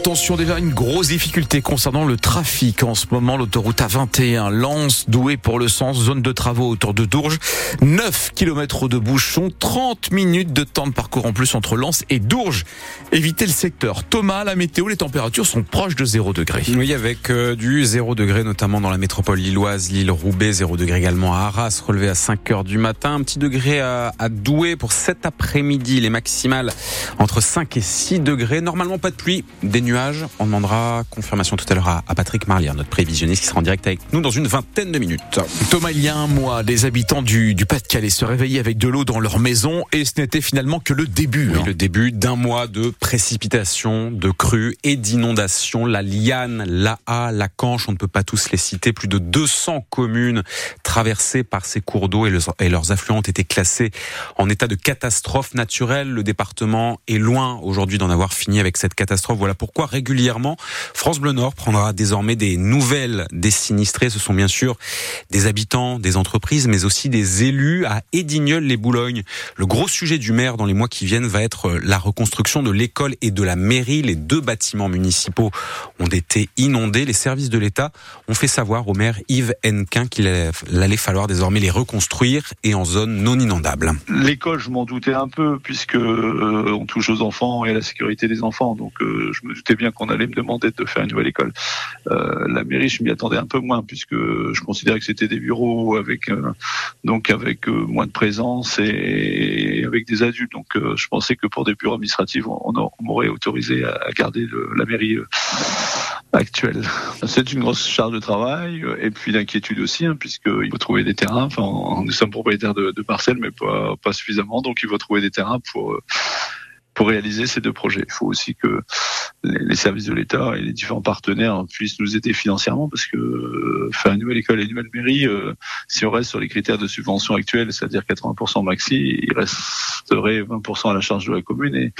Attention, déjà une grosse difficulté concernant le trafic. En ce moment, l'autoroute A21 lance doué pour le sens, zone de travaux autour de Dourges. 9 km de bouchons, 30 minutes de temps de parcours en plus entre Lens et Dourges. Évitez le secteur. Thomas, la météo, les températures sont proches de 0 degré. Oui, avec euh, du 0 degré notamment dans la métropole lilloise, l'île Roubaix, 0 degré également à Arras, relevé à 5 heures du matin. Un petit degré à, à Douai pour cet après-midi, les maximales entre 5 et 6 degrés. Normalement pas de pluie, des nuages. On demandera confirmation tout à l'heure à, Patrick Marlier, notre prévisionniste qui sera en direct avec nous dans une vingtaine de minutes. Thomas, il y a un mois, les habitants du, du Pas-de-Calais se réveillaient avec de l'eau dans leur maison et ce n'était finalement que le début. Oui, hein. le début d'un mois de précipitations, de crues et d'inondations. La Liane, la A, la Canche, on ne peut pas tous les citer. Plus de 200 communes traversées par ces cours d'eau et, et leurs affluents ont été classés en état de catastrophe naturelle. Le département est loin aujourd'hui d'en avoir fini avec cette catastrophe. Voilà pourquoi régulièrement, France Bleu Nord prendra désormais des nouvelles des sinistrés. Ce sont bien sûr des habitants, des entreprises, mais aussi des élus à Edignol-les-Boulognes. Le gros sujet du maire dans les mois qui viennent va être la reconstruction de l'école et de la mairie. Les deux bâtiments municipaux ont été inondés. Les services de l'État ont fait savoir au maire Yves Henquin qu'il allait falloir désormais les reconstruire et en zone non inondable. L'école, je m'en doutais un peu puisque euh, on touche aux enfants et à la sécurité des enfants. Donc euh, je me doutais bien qu'on allait me demander de faire une nouvelle école. Euh, la mairie, je m'y attendais un peu moins puisque je considérais que c'était des bureaux avec donc avec moins de présence et avec des adultes. Donc je pensais que pour des bureaux administratifs, on, m'aurait autorisé à garder la mairie actuelle. C'est une grosse charge de travail et puis l'inquiétude aussi, hein, puisqu'il faut trouver des terrains. Enfin, nous sommes propriétaires de, de parcelles, mais pas, pas suffisamment, donc il faut trouver des terrains pour pour réaliser ces deux projets. Il faut aussi que les services de l'État et les différents partenaires puissent nous aider financièrement parce que euh, faire une nouvelle école et une nouvelle mairie, euh, si on reste sur les critères de subvention actuels, c'est-à-dire 80% maxi, il resterait 20% à la charge de la commune et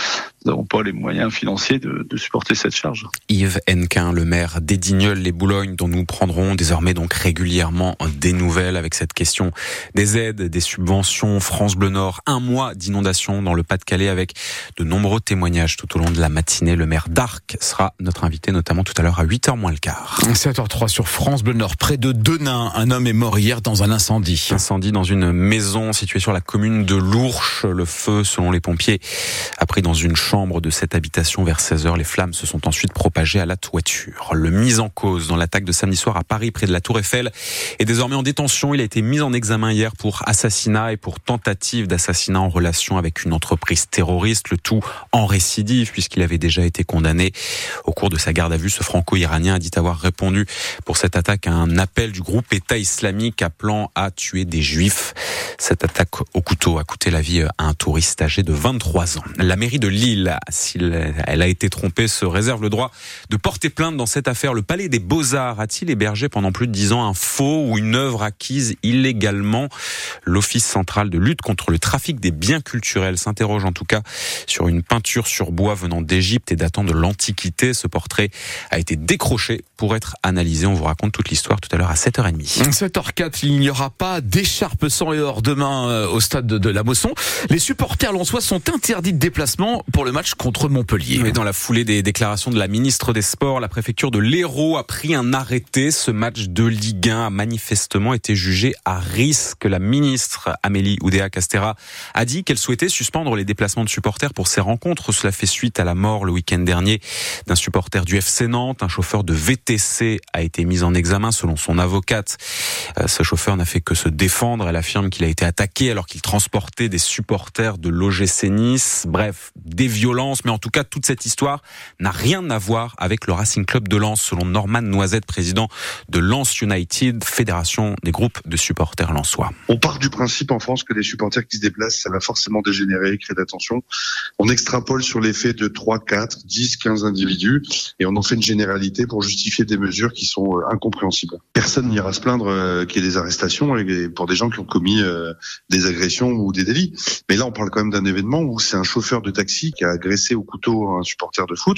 nous n'avons pas les moyens financiers de, de, supporter cette charge. Yves Henquin, le maire d'Edigneul-les-Boulognes, dont nous prendrons désormais donc régulièrement des nouvelles avec cette question des aides, des subventions. France Bleu Nord, un mois d'inondation dans le Pas-de-Calais avec de nombreux témoignages tout au long de la matinée. Le maire d'Arc sera notre invité, notamment tout à l'heure à 8h moins le quart. 7h03 sur France Bleu Nord, près de Denain. Un homme est mort hier dans un incendie. Incendie dans une maison située sur la commune de Lourches. Le feu, selon les pompiers, a pris dans une chambre de cette habitation vers 16h. Les flammes se sont ensuite propagées à la toiture. Le mis en cause dans l'attaque de samedi soir à Paris, près de la Tour Eiffel, est désormais en détention. Il a été mis en examen hier pour assassinat et pour tentative d'assassinat en relation avec une entreprise terroriste. Le en récidive puisqu'il avait déjà été condamné. Au cours de sa garde à vue, ce franco-iranien a dit avoir répondu pour cette attaque à un appel du groupe État islamique appelant à tuer des juifs. Cette attaque au couteau a coûté la vie à un touriste âgé de 23 ans. La mairie de Lille, s'il elle a été trompée, se réserve le droit de porter plainte dans cette affaire. Le palais des Beaux-Arts a-t-il hébergé pendant plus de 10 ans un faux ou une œuvre acquise illégalement? L'Office central de lutte contre le trafic des biens culturels s'interroge en tout cas sur une peinture sur bois venant d'Égypte et datant de l'Antiquité. Ce portrait a été décroché pour être analysé. On vous raconte toute l'histoire tout à l'heure à 7h30. 7h04, il n'y aura pas d'écharpe sans et or demain euh, au stade de la Mosson. Les supporters lensois sont interdits de déplacement pour le match contre Montpellier. Et dans la foulée des déclarations de la ministre des Sports, la préfecture de l'Hérault a pris un arrêté. Ce match de Ligue 1 a manifestement été jugé à risque. La ministre Amélie Oudéa-Castera a dit qu'elle souhaitait suspendre les déplacements de supporters pour ces rencontres. Cela fait suite à la mort le week-end dernier d'un supporter du FC Nantes. Un chauffeur de VTC a été mis en examen selon son avocate. Euh, ce chauffeur n'a fait que se défendre. Elle affirme qu'il a été attaqué alors qu'il transportait des supporters de l'OGC Nice. Bref, des violences. Mais en tout cas, toute cette histoire n'a rien à voir avec le Racing Club de Lens, selon Norman Noisette, président de Lens United, fédération des groupes de supporters lensois. On part du principe en France que les supporters qui se déplacent, ça va forcément dégénérer, créer d'attention. On extrapole sur l'effet de 3, 4, 10, 15 individus et on en fait une généralité pour justifier des mesures qui sont euh, incompréhensibles. Personne n'ira se plaindre euh, qu'il y ait des arrestations pour des gens qui ont commis euh, des agressions ou des délits. Mais là, on parle quand même d'un événement où c'est un chauffeur de taxi qui a agressé au couteau un supporter de foot.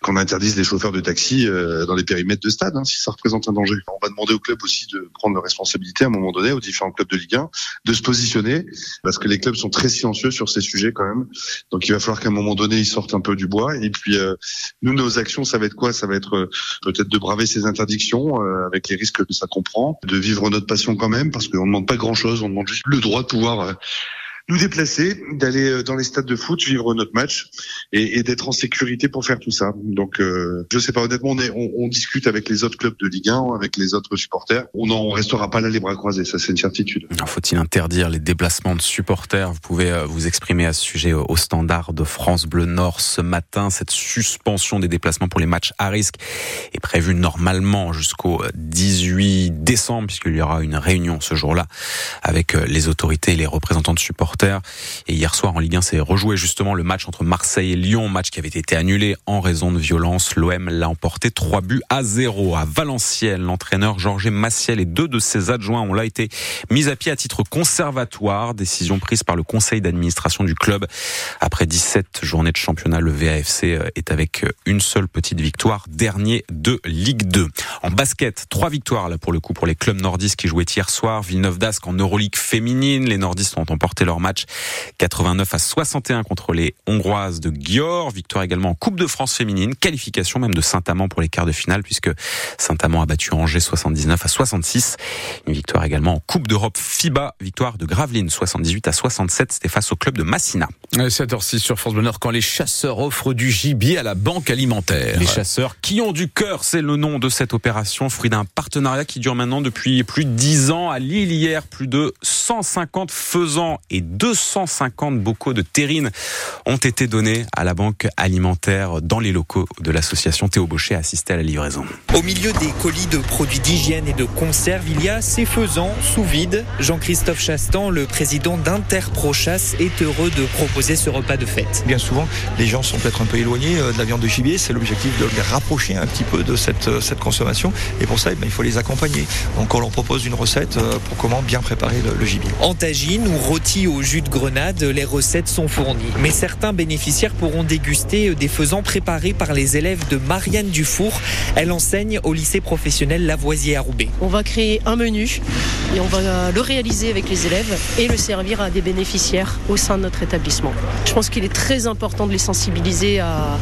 Qu'on interdise les chauffeurs de taxi dans les périmètres de stade hein, si ça représente un danger. On va demander au club aussi de prendre leurs responsabilités à un moment donné, aux différents clubs de Ligue 1, de se positionner parce que les clubs sont très silencieux sur ces sujets quand même. Donc il va falloir qu'à un moment donné, ils sortent un peu du bois. Et puis euh, nous, nos actions, ça va être quoi? Ça va être peut-être de braver ces interdictions avec les risques que ça comprend, de vivre notre passion quand même, parce qu'on ne demande pas grand-chose, on demande juste le droit de pouvoir nous déplacer, d'aller euh, dans les stades de foot, vivre notre match et, d'être en sécurité pour faire tout ça. Donc, euh, je sais pas honnêtement, on, on, discute avec les autres clubs de Ligue 1, avec les autres supporters. On n'en restera pas là les bras croisés, ça c'est une certitude. Faut-il interdire les déplacements de supporters? Vous pouvez euh, vous exprimer à ce sujet au standard de France Bleu Nord ce matin. Cette suspension des déplacements pour les matchs à risque est prévue normalement jusqu'au 18 décembre, puisqu'il y aura une réunion ce jour-là avec euh, les autorités et les représentants de supporters et hier soir en Ligue 1, c'est rejoué justement le match entre Marseille et Lyon, match qui avait été annulé en raison de violence. L'OM l'a emporté 3 buts à 0 à Valenciennes. L'entraîneur Georges Massiel et deux de ses adjoints ont là été mis à pied à titre conservatoire. Décision prise par le conseil d'administration du club. Après 17 journées de championnat, le VAFC euh, est avec euh, une seule petite victoire, dernier de Ligue 2. En basket, trois victoires là pour le coup pour les clubs nordistes qui jouaient hier soir. Villeneuve d'Ascq en Euroleague féminine. Les nordistes ont emporté leur match 89 à 61 contre les Hongroises de Győr. Victoire également en Coupe de France féminine. Qualification même de Saint-Amand pour les quarts de finale puisque Saint-Amand a battu Angers 79 à 66. Une victoire également en Coupe d'Europe FIBA. Victoire de Gravelines 78 à 67. C'était face au club de Massina. 7h06 sur France Bonheur quand les chasseurs offrent du gibier à la banque alimentaire. Les chasseurs qui ont du cœur, c'est le nom de cette opération, fruit d'un partenariat qui dure maintenant depuis plus de 10 ans. À Lille hier, plus de 150 faisans et 250 bocaux de terrine ont été donnés à la banque alimentaire dans les locaux de l'association Théo Baucher assisté à la livraison. Au milieu des colis de produits d'hygiène et de conserve, il y a ces faisans sous vide. Jean-Christophe Chastan, le président d'Interprochasse, est heureux de proposer ce repas de fête. Bien souvent, les gens sont peut-être un peu éloignés euh, de la viande de gibier. C'est l'objectif de les rapprocher un petit peu de cette, euh, cette consommation. Et pour ça, eh il faut les accompagner. Donc on leur propose une recette euh, pour comment bien préparer le, le gibier. En tagine ou rôti au jus de grenade, les recettes sont fournies. Mais certains bénéficiaires pourront déguster des faisans préparés par les élèves de Marianne Dufour. Elle enseigne au lycée professionnel Lavoisier à Roubaix. On va créer un menu et on va le réaliser avec les élèves et le servir à des bénéficiaires au sein de notre établissement. Je pense qu'il est très important de les sensibiliser à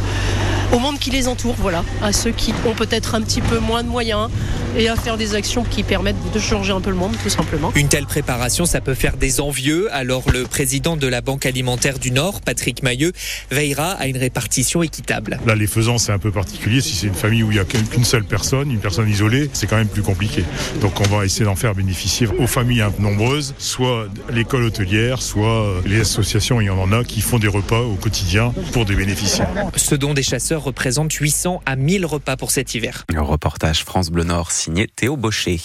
au monde qui les entoure, voilà, à ceux qui ont peut-être un petit peu moins de moyens et à faire des actions qui permettent de changer un peu le monde, tout simplement. Une telle préparation, ça peut faire des envieux. Alors le président de la Banque alimentaire du Nord, Patrick Mailleux, veillera à une répartition équitable. Là, les faisans, c'est un peu particulier. Si c'est une famille où il n'y a qu'une seule personne, une personne isolée, c'est quand même plus compliqué. Donc on va essayer d'en faire bénéficier aux familles nombreuses, soit l'école hôtelière, soit les associations, il y en a qui font des repas au quotidien pour des bénéficiaires. Ce dont des chasseurs représente 800 à 1000 repas pour cet hiver. Le reportage France Bleu Nord signé Théo Baucher.